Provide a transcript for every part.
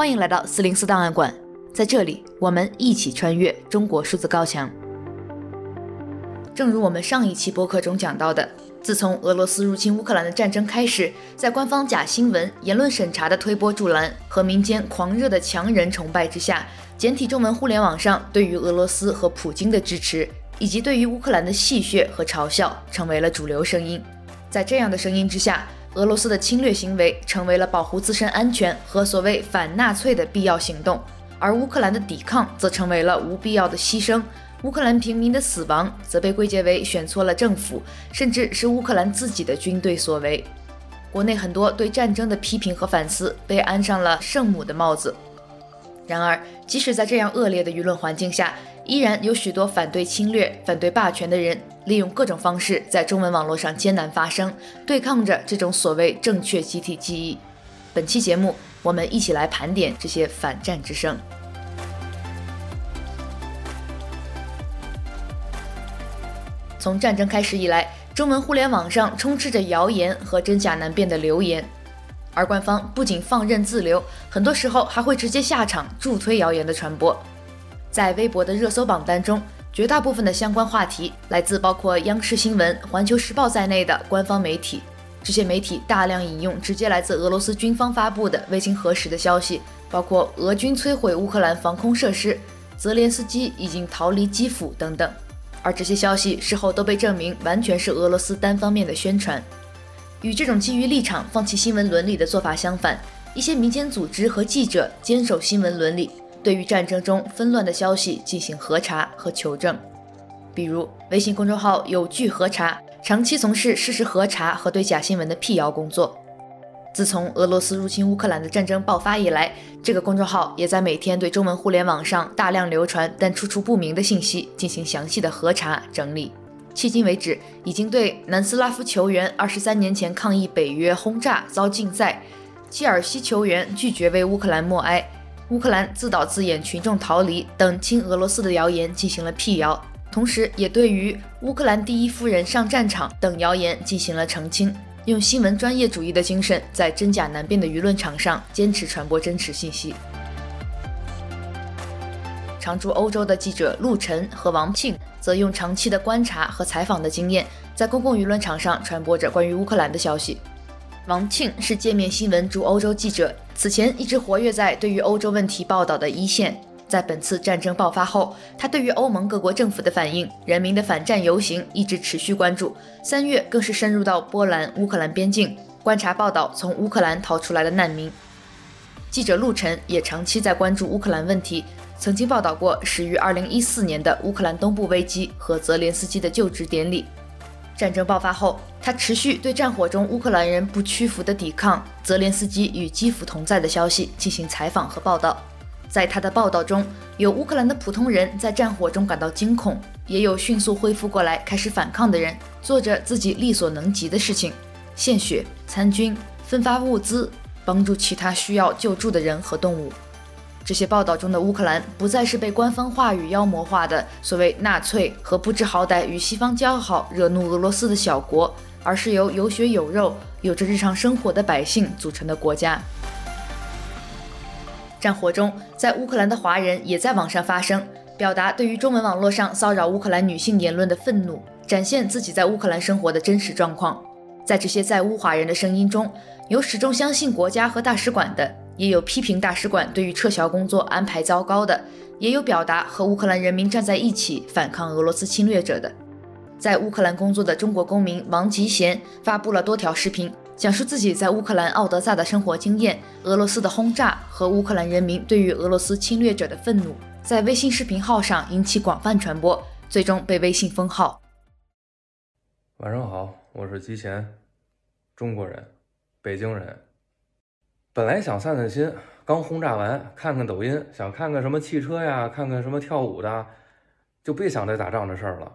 欢迎来到四零四档案馆，在这里我们一起穿越中国数字高墙。正如我们上一期播客中讲到的，自从俄罗斯入侵乌克兰的战争开始，在官方假新闻、言论审查的推波助澜和民间狂热的强人崇拜之下，简体中文互联网上对于俄罗斯和普京的支持，以及对于乌克兰的戏谑和嘲笑，成为了主流声音。在这样的声音之下，俄罗斯的侵略行为成为了保护自身安全和所谓反纳粹的必要行动，而乌克兰的抵抗则成为了无必要的牺牲。乌克兰平民的死亡则被归结为选错了政府，甚至是乌克兰自己的军队所为。国内很多对战争的批评和反思被安上了圣母的帽子。然而，即使在这样恶劣的舆论环境下，依然有许多反对侵略、反对霸权的人，利用各种方式在中文网络上艰难发声，对抗着这种所谓正确集体记忆。本期节目，我们一起来盘点这些反战之声。从战争开始以来，中文互联网上充斥着谣言和真假难辨的流言。而官方不仅放任自流，很多时候还会直接下场助推谣言的传播。在微博的热搜榜单中，绝大部分的相关话题来自包括央视新闻、环球时报在内的官方媒体。这些媒体大量引用直接来自俄罗斯军方发布的未经核实的消息，包括俄军摧毁乌克兰防空设施、泽连斯基已经逃离基辅等等。而这些消息事后都被证明完全是俄罗斯单方面的宣传。与这种基于立场放弃新闻伦理的做法相反，一些民间组织和记者坚守新闻伦理，对于战争中纷乱的消息进行核查和求证。比如，微信公众号“有据核查”长期从事事实核查和对假新闻的辟谣工作。自从俄罗斯入侵乌克兰的战争爆发以来，这个公众号也在每天对中文互联网上大量流传但出处不明的信息进行详细的核查整理。迄今为止，已经对南斯拉夫球员二十三年前抗议北约轰炸遭禁赛，切尔西球员拒绝为乌克兰默哀，乌克兰自导自演群众逃离等亲俄罗斯的谣言进行了辟谣，同时也对于乌克兰第一夫人上战场等谣言进行了澄清，用新闻专业主义的精神，在真假难辨的舆论场上坚持传播真实信息。常驻欧洲的记者陆晨和王庆则用长期的观察和采访的经验，在公共舆论场上传播着关于乌克兰的消息。王庆是界面新闻驻欧洲记者，此前一直活跃在对于欧洲问题报道的一线。在本次战争爆发后，他对于欧盟各国政府的反应、人民的反战游行一直持续关注。三月更是深入到波兰、乌克兰边境，观察报道从乌克兰逃出来的难民。记者陆晨也长期在关注乌克兰问题。曾经报道过始于2014年的乌克兰东部危机和泽连斯基的就职典礼。战争爆发后，他持续对战火中乌克兰人不屈服的抵抗、泽连斯基与基辅同在的消息进行采访和报道。在他的报道中，有乌克兰的普通人在战火中感到惊恐，也有迅速恢复过来开始反抗的人，做着自己力所能及的事情，献血、参军、分发物资，帮助其他需要救助的人和动物。这些报道中的乌克兰不再是被官方话语妖魔化的所谓纳粹和不知好歹与西方交好、惹怒俄罗斯的小国，而是由有血有肉、有着日常生活的百姓组成的国家。战火中，在乌克兰的华人也在网上发声，表达对于中文网络上骚扰乌克兰女性言论的愤怒，展现自己在乌克兰生活的真实状况。在这些在乌华人的声音中，有始终相信国家和大使馆的。也有批评大使馆对于撤侨工作安排糟糕的，也有表达和乌克兰人民站在一起反抗俄罗斯侵略者的。在乌克兰工作的中国公民王吉贤发布了多条视频，讲述自己在乌克兰奥德萨的生活经验、俄罗斯的轰炸和乌克兰人民对于俄罗斯侵略者的愤怒，在微信视频号上引起广泛传播，最终被微信封号。晚上好，我是吉贤，中国人，北京人。本来想散散心，刚轰炸完，看看抖音，想看看什么汽车呀，看看什么跳舞的，就别想这打仗的事儿了。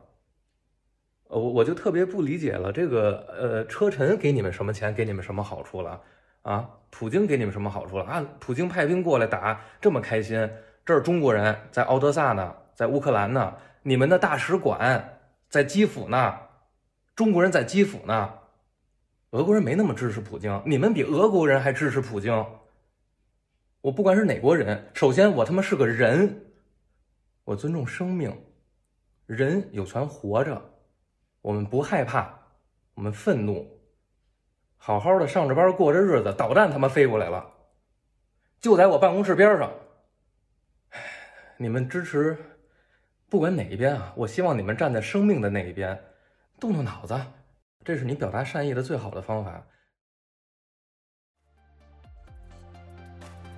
我我就特别不理解了，这个呃，车臣给你们什么钱，给你们什么好处了啊？普京给你们什么好处了啊？普京派兵过来打，这么开心，这儿中国人在奥德萨呢，在乌克兰呢，你们的大使馆在基辅呢，中国人在基辅呢。俄国人没那么支持普京，你们比俄国人还支持普京。我不管是哪国人，首先我他妈是个人，我尊重生命，人有权活着，我们不害怕，我们愤怒，好好的上着班过着日子，导弹他妈飞过来了，就在我办公室边上。你们支持，不管哪一边啊，我希望你们站在生命的那一边，动动脑子，这是你表达善意的最好的方法。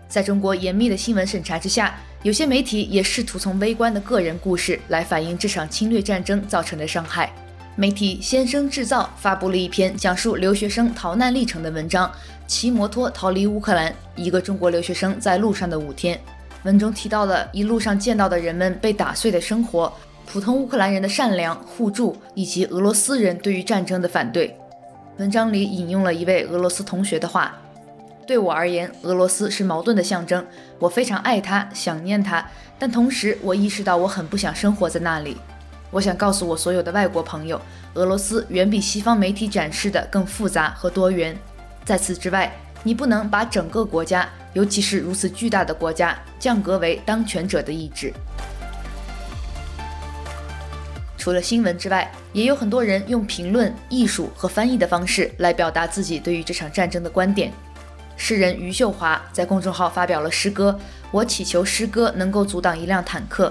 在中国严密的新闻审查之下，有些媒体也试图从微观的个人故事来反映这场侵略战争造成的伤害。媒体先声制造发布了一篇讲述留学生逃难历程的文章，《骑摩托逃离乌克兰：一个中国留学生在路上的五天》。文中提到了一路上见到的人们被打碎的生活，普通乌克兰人的善良互助，以及俄罗斯人对于战争的反对。文章里引用了一位俄罗斯同学的话。对我而言，俄罗斯是矛盾的象征。我非常爱他，想念他，但同时我意识到我很不想生活在那里。我想告诉我所有的外国朋友，俄罗斯远比西方媒体展示的更复杂和多元。在此之外，你不能把整个国家，尤其是如此巨大的国家，降格为当权者的意志。除了新闻之外，也有很多人用评论、艺术和翻译的方式来表达自己对于这场战争的观点。诗人余秀华在公众号发表了诗歌《我祈求诗歌能够阻挡一辆坦克》。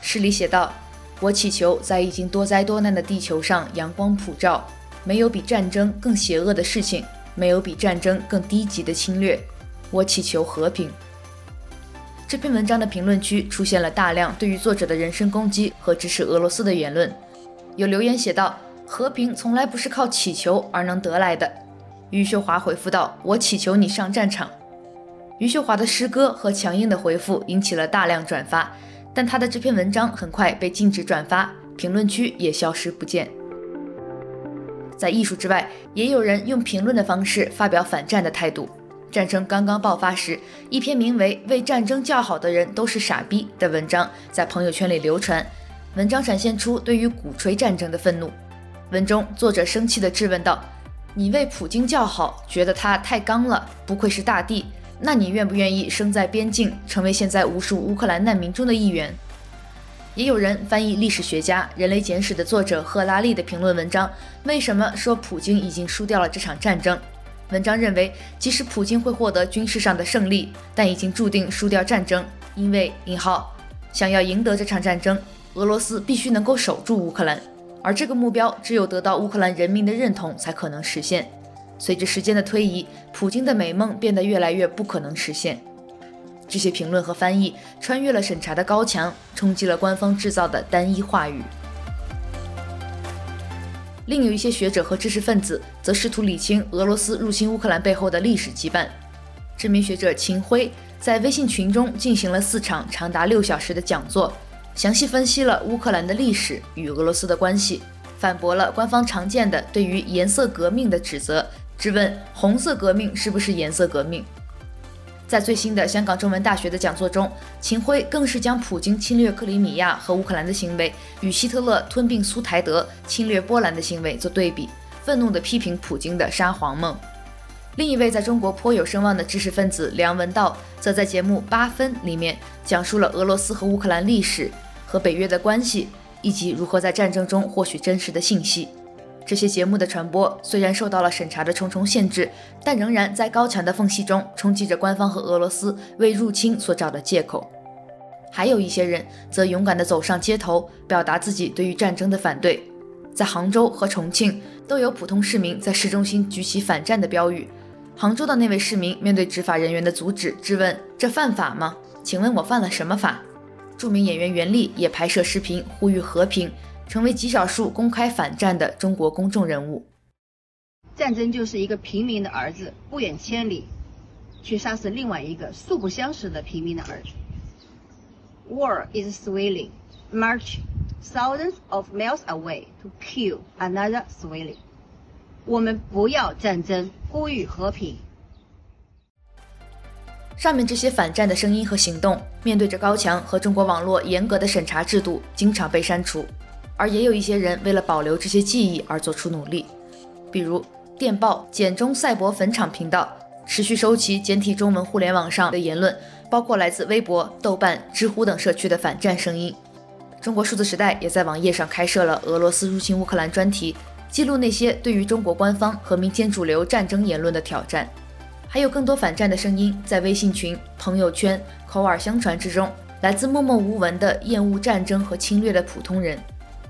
诗里写道：“我祈求在已经多灾多难的地球上阳光普照，没有比战争更邪恶的事情，没有比战争更低级的侵略。我祈求和平。”这篇文章的评论区出现了大量对于作者的人身攻击和支持俄罗斯的言论。有留言写道：“和平从来不是靠祈求而能得来的。”余秀华回复道：“我祈求你上战场。”余秀华的诗歌和强硬的回复引起了大量转发，但他的这篇文章很快被禁止转发，评论区也消失不见。在艺术之外，也有人用评论的方式发表反战的态度。战争刚刚爆发时，一篇名为《为战争叫好的人都是傻逼》的文章在朋友圈里流传，文章展现出对于鼓吹战争的愤怒。文中作者生气地质问道。你为普京叫好，觉得他太刚了，不愧是大帝。那你愿不愿意生在边境，成为现在无数乌克兰难民中的一员？也有人翻译历史学家《人类简史》的作者赫拉利的评论文章，为什么说普京已经输掉了这场战争？文章认为，即使普京会获得军事上的胜利，但已经注定输掉战争，因为“引号”想要赢得这场战争，俄罗斯必须能够守住乌克兰。而这个目标只有得到乌克兰人民的认同才可能实现。随着时间的推移，普京的美梦变得越来越不可能实现。这些评论和翻译穿越了审查的高墙，冲击了官方制造的单一话语。另有一些学者和知识分子则试图理清俄罗斯入侵乌克兰背后的历史羁绊。知名学者秦晖在微信群中进行了四场长达六小时的讲座。详细分析了乌克兰的历史与俄罗斯的关系，反驳了官方常见的对于颜色革命的指责，质问红色革命是不是颜色革命。在最新的香港中文大学的讲座中，秦晖更是将普京侵略克里米亚和乌克兰的行为与希特勒吞并苏台德、侵略波兰的行为做对比，愤怒地批评普京的沙皇梦。另一位在中国颇有声望的知识分子梁文道，则在节目《八分》里面讲述了俄罗斯和乌克兰历史。和北约的关系，以及如何在战争中获取真实的信息。这些节目的传播虽然受到了审查的重重限制，但仍然在高墙的缝隙中冲击着官方和俄罗斯为入侵所找的借口。还有一些人则勇敢地走上街头，表达自己对于战争的反对。在杭州和重庆，都有普通市民在市中心举起反战的标语。杭州的那位市民面对执法人员的阻止，质问：“这犯法吗？请问我犯了什么法？”著名演员袁立也拍摄视频呼吁和平，成为极少数公开反战的中国公众人物。战争就是一个平民的儿子不远千里去杀死另外一个素不相识的平民的儿子。War is civilian marching thousands of miles away to kill another swelling.。我们不要战争，呼吁和平。上面这些反战的声音和行动，面对着高墙和中国网络严格的审查制度，经常被删除。而也有一些人为了保留这些记忆而做出努力，比如电报简中赛博坟场频道持续收集简体中文互联网上的言论，包括来自微博、豆瓣、知乎等社区的反战声音。中国数字时代也在网页上开设了俄罗斯入侵乌克兰专题，记录那些对于中国官方和民间主流战争言论的挑战。还有更多反战的声音在微信群、朋友圈口耳相传之中，来自默默无闻的厌恶战争和侵略的普通人。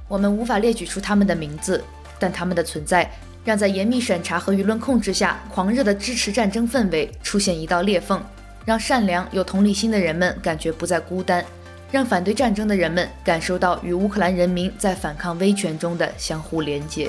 我们无法列举出他们的名字，但他们的存在让在严密审查和舆论控制下狂热的支持战争氛围出现一道裂缝，让善良有同理心的人们感觉不再孤单，让反对战争的人们感受到与乌克兰人民在反抗威权中的相互连接。